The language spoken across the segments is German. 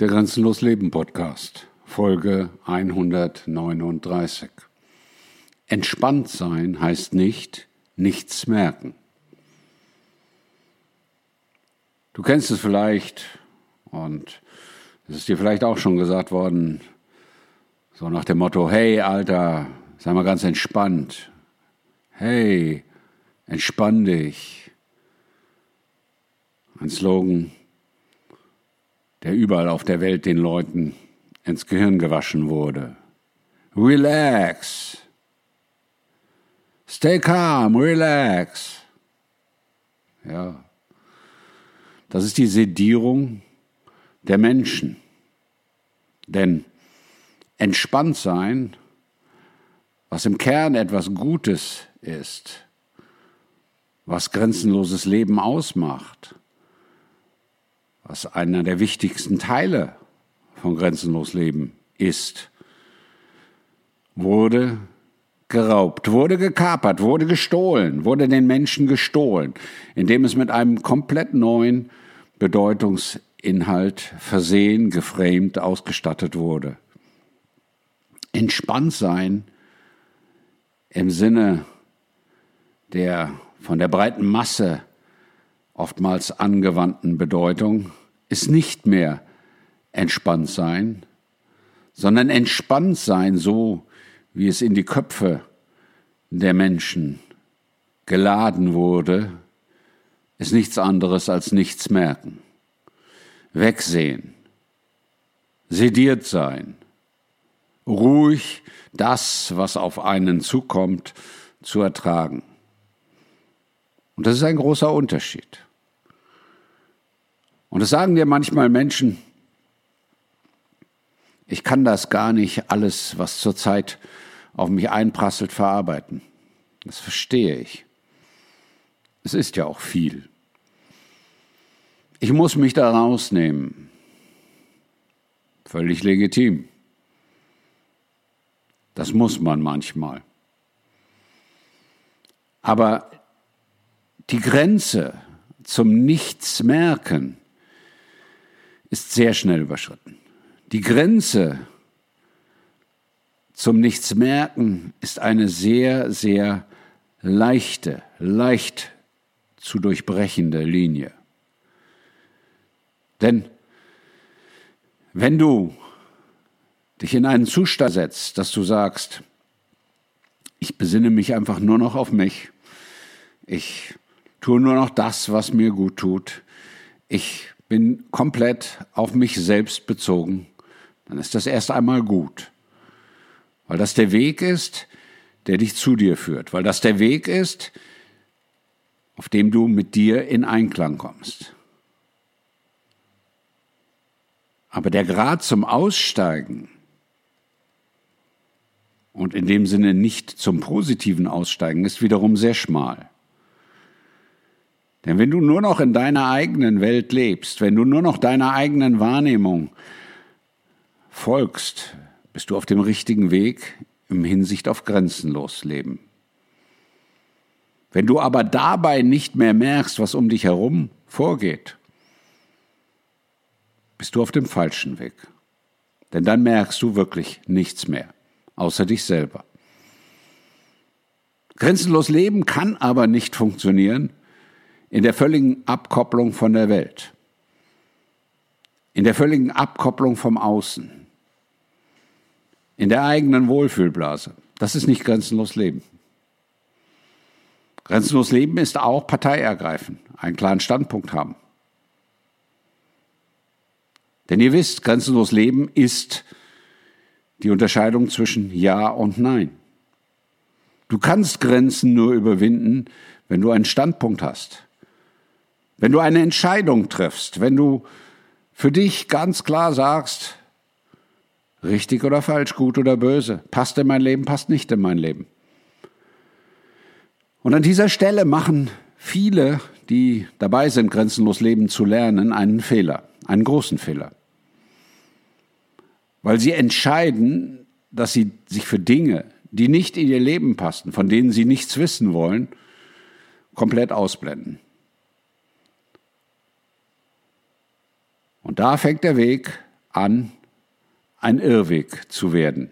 Der Grenzenlos Leben Podcast, Folge 139. Entspannt sein heißt nicht nichts merken. Du kennst es vielleicht und es ist dir vielleicht auch schon gesagt worden, so nach dem Motto, hey Alter, sei mal ganz entspannt. Hey, entspann dich. Ein Slogan, der überall auf der Welt den Leuten ins Gehirn gewaschen wurde. Relax. Stay calm, relax. Ja. Das ist die Sedierung der Menschen. Denn entspannt sein, was im Kern etwas Gutes ist, was grenzenloses Leben ausmacht, was einer der wichtigsten Teile von Grenzenlos Leben ist, wurde geraubt, wurde gekapert, wurde gestohlen, wurde den Menschen gestohlen, indem es mit einem komplett neuen Bedeutungsinhalt versehen, geframed, ausgestattet wurde. Entspannt sein im Sinne der von der breiten Masse oftmals angewandten Bedeutung ist nicht mehr entspannt sein, sondern entspannt sein so, wie es in die Köpfe der Menschen geladen wurde, ist nichts anderes als nichts merken, wegsehen, sediert sein, ruhig das, was auf einen zukommt, zu ertragen. Und das ist ein großer Unterschied. Und das sagen dir manchmal Menschen, ich kann das gar nicht alles, was zurzeit auf mich einprasselt, verarbeiten. Das verstehe ich. Es ist ja auch viel. Ich muss mich da rausnehmen. Völlig legitim. Das muss man manchmal. Aber die Grenze zum Nichtsmerken ist sehr schnell überschritten. Die Grenze zum Nichtsmerken ist eine sehr, sehr leichte, leicht zu durchbrechende Linie. Denn wenn du dich in einen Zustand setzt, dass du sagst, ich besinne mich einfach nur noch auf mich, ich tue nur noch das, was mir gut tut, ich bin komplett auf mich selbst bezogen, dann ist das erst einmal gut. Weil das der Weg ist, der dich zu dir führt. Weil das der Weg ist, auf dem du mit dir in Einklang kommst. Aber der Grad zum Aussteigen und in dem Sinne nicht zum positiven Aussteigen ist wiederum sehr schmal. Denn wenn du nur noch in deiner eigenen Welt lebst, wenn du nur noch deiner eigenen Wahrnehmung folgst, bist du auf dem richtigen Weg im Hinsicht auf grenzenlos Leben. Wenn du aber dabei nicht mehr merkst, was um dich herum vorgeht, bist du auf dem falschen Weg. Denn dann merkst du wirklich nichts mehr, außer dich selber. Grenzenlos Leben kann aber nicht funktionieren, in der völligen Abkopplung von der Welt, in der völligen Abkopplung vom Außen, in der eigenen Wohlfühlblase. Das ist nicht grenzenlos Leben. Grenzenlos Leben ist auch Partei ergreifen, einen klaren Standpunkt haben. Denn ihr wisst, grenzenlos Leben ist die Unterscheidung zwischen Ja und Nein. Du kannst Grenzen nur überwinden, wenn du einen Standpunkt hast. Wenn du eine Entscheidung triffst, wenn du für dich ganz klar sagst, richtig oder falsch, gut oder böse, passt in mein Leben, passt nicht in mein Leben. Und an dieser Stelle machen viele, die dabei sind, grenzenlos leben zu lernen, einen Fehler, einen großen Fehler. Weil sie entscheiden, dass sie sich für Dinge, die nicht in ihr Leben passen, von denen sie nichts wissen wollen, komplett ausblenden. Und da fängt der Weg an, ein Irrweg zu werden.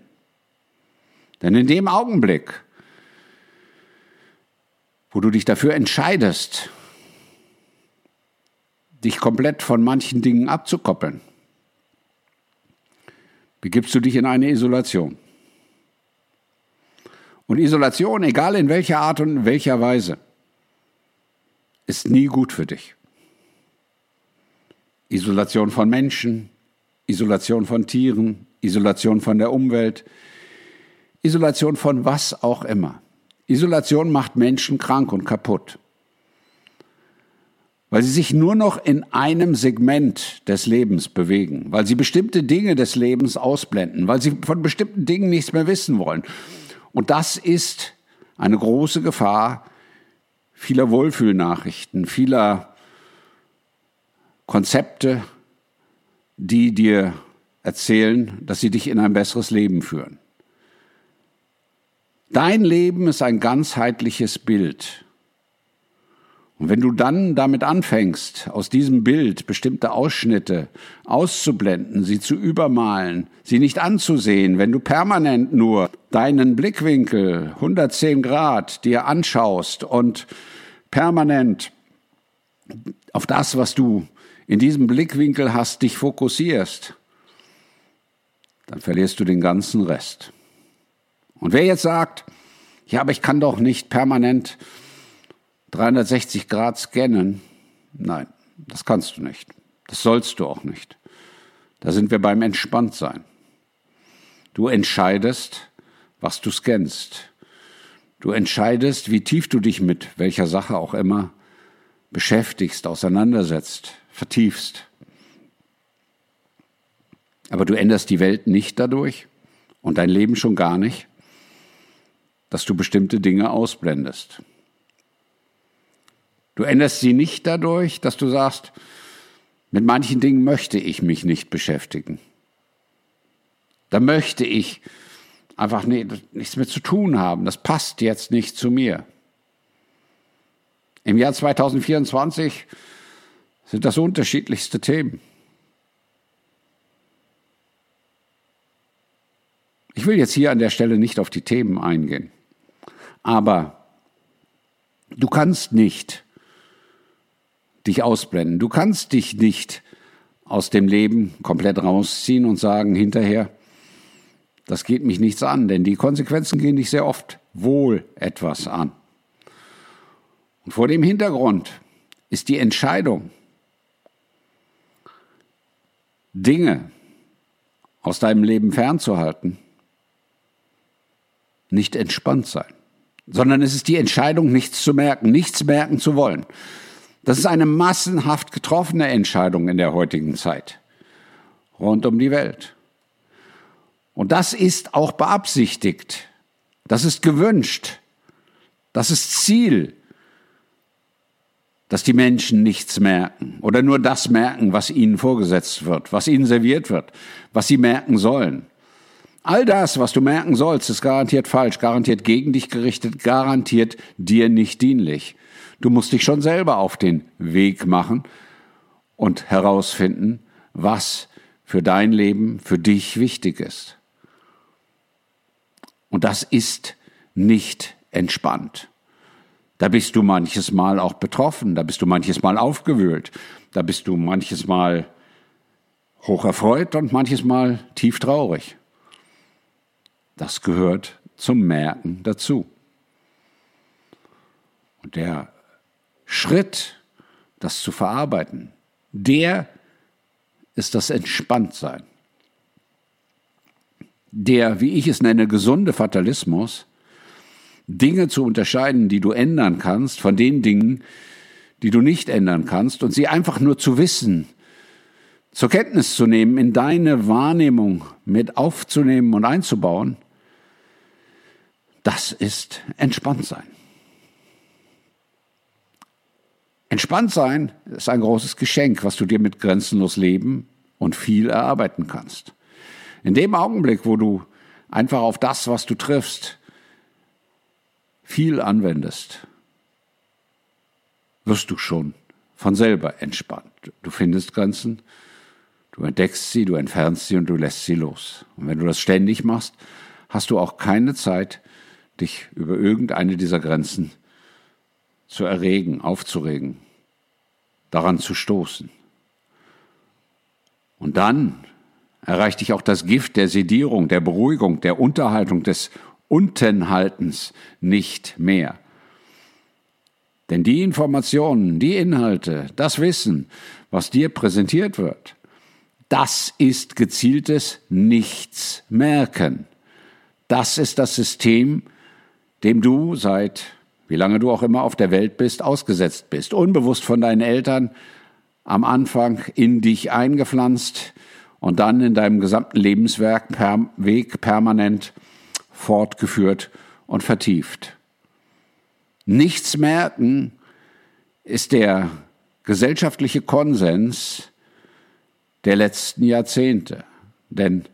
Denn in dem Augenblick, wo du dich dafür entscheidest, dich komplett von manchen Dingen abzukoppeln, begibst du dich in eine Isolation. Und Isolation, egal in welcher Art und in welcher Weise, ist nie gut für dich. Isolation von Menschen, Isolation von Tieren, Isolation von der Umwelt, Isolation von was auch immer. Isolation macht Menschen krank und kaputt, weil sie sich nur noch in einem Segment des Lebens bewegen, weil sie bestimmte Dinge des Lebens ausblenden, weil sie von bestimmten Dingen nichts mehr wissen wollen. Und das ist eine große Gefahr vieler Wohlfühlnachrichten, vieler Konzepte, die dir erzählen, dass sie dich in ein besseres Leben führen. Dein Leben ist ein ganzheitliches Bild. Und wenn du dann damit anfängst, aus diesem Bild bestimmte Ausschnitte auszublenden, sie zu übermalen, sie nicht anzusehen, wenn du permanent nur deinen Blickwinkel 110 Grad dir anschaust und permanent auf das, was du in diesem Blickwinkel hast, dich fokussierst, dann verlierst du den ganzen Rest. Und wer jetzt sagt, ja, aber ich kann doch nicht permanent 360 Grad scannen. Nein, das kannst du nicht. Das sollst du auch nicht. Da sind wir beim Entspanntsein. Du entscheidest, was du scannst. Du entscheidest, wie tief du dich mit welcher Sache auch immer beschäftigst, auseinandersetzt, vertiefst. Aber du änderst die Welt nicht dadurch und dein Leben schon gar nicht, dass du bestimmte Dinge ausblendest. Du änderst sie nicht dadurch, dass du sagst, mit manchen Dingen möchte ich mich nicht beschäftigen. Da möchte ich einfach nichts mehr zu tun haben. Das passt jetzt nicht zu mir. Im Jahr 2024 sind das unterschiedlichste Themen. Ich will jetzt hier an der Stelle nicht auf die Themen eingehen, aber du kannst nicht dich ausblenden. Du kannst dich nicht aus dem Leben komplett rausziehen und sagen hinterher, das geht mich nichts an, denn die Konsequenzen gehen dich sehr oft wohl etwas an. Und vor dem Hintergrund ist die Entscheidung, Dinge aus deinem Leben fernzuhalten, nicht entspannt sein, sondern es ist die Entscheidung, nichts zu merken, nichts merken zu wollen. Das ist eine massenhaft getroffene Entscheidung in der heutigen Zeit rund um die Welt. Und das ist auch beabsichtigt. Das ist gewünscht. Das ist Ziel, dass die Menschen nichts merken oder nur das merken, was ihnen vorgesetzt wird, was ihnen serviert wird, was sie merken sollen. All das, was du merken sollst, ist garantiert falsch, garantiert gegen dich gerichtet, garantiert dir nicht dienlich. Du musst dich schon selber auf den Weg machen und herausfinden, was für dein Leben, für dich wichtig ist. Und das ist nicht entspannt. Da bist du manches Mal auch betroffen, da bist du manches Mal aufgewühlt, da bist du manches Mal hoch erfreut und manches Mal tief traurig. Das gehört zum Merken dazu. Und der Schritt, das zu verarbeiten, der ist das Entspanntsein. Der, wie ich es nenne, gesunde Fatalismus, Dinge zu unterscheiden, die du ändern kannst, von den Dingen, die du nicht ändern kannst, und sie einfach nur zu wissen, zur Kenntnis zu nehmen, in deine Wahrnehmung mit aufzunehmen und einzubauen, das ist Entspanntsein. Entspannt sein ist ein großes Geschenk, was du dir mit grenzenlos Leben und viel erarbeiten kannst. In dem Augenblick, wo du einfach auf das, was du triffst, viel anwendest, wirst du schon von selber entspannt. Du findest Grenzen, Du entdeckst sie, du entfernst sie und du lässt sie los. Und wenn du das ständig machst, hast du auch keine Zeit, dich über irgendeine dieser Grenzen zu erregen, aufzuregen, daran zu stoßen. Und dann erreicht dich auch das Gift der Sedierung, der Beruhigung, der Unterhaltung, des Untenhaltens nicht mehr. Denn die Informationen, die Inhalte, das Wissen, was dir präsentiert wird, das ist gezieltes Nichtsmerken. Das ist das System, dem du seit wie lange du auch immer auf der Welt bist, ausgesetzt bist. Unbewusst von deinen Eltern am Anfang in dich eingepflanzt und dann in deinem gesamten Lebenswerk per Weg permanent fortgeführt und vertieft. Nichts merken ist der gesellschaftliche Konsens der letzten Jahrzehnte. Denn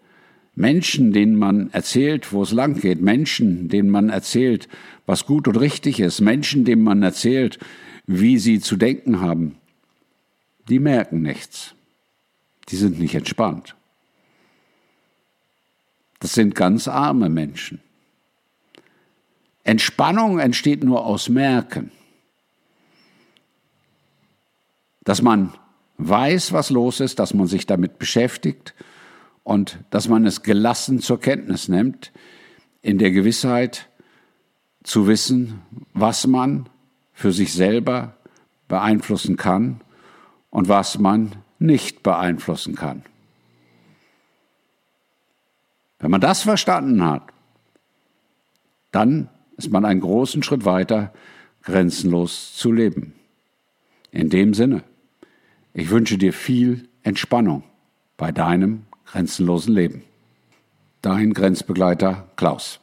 Menschen, denen man erzählt, wo es lang geht, Menschen, denen man erzählt, was gut und richtig ist, Menschen, denen man erzählt, wie sie zu denken haben, die merken nichts. Die sind nicht entspannt. Das sind ganz arme Menschen. Entspannung entsteht nur aus Merken. Dass man weiß, was los ist, dass man sich damit beschäftigt und dass man es gelassen zur Kenntnis nimmt, in der Gewissheit zu wissen, was man für sich selber beeinflussen kann und was man nicht beeinflussen kann. Wenn man das verstanden hat, dann ist man einen großen Schritt weiter, grenzenlos zu leben. In dem Sinne, ich wünsche dir viel Entspannung bei deinem grenzenlosen Leben. Dein Grenzbegleiter Klaus.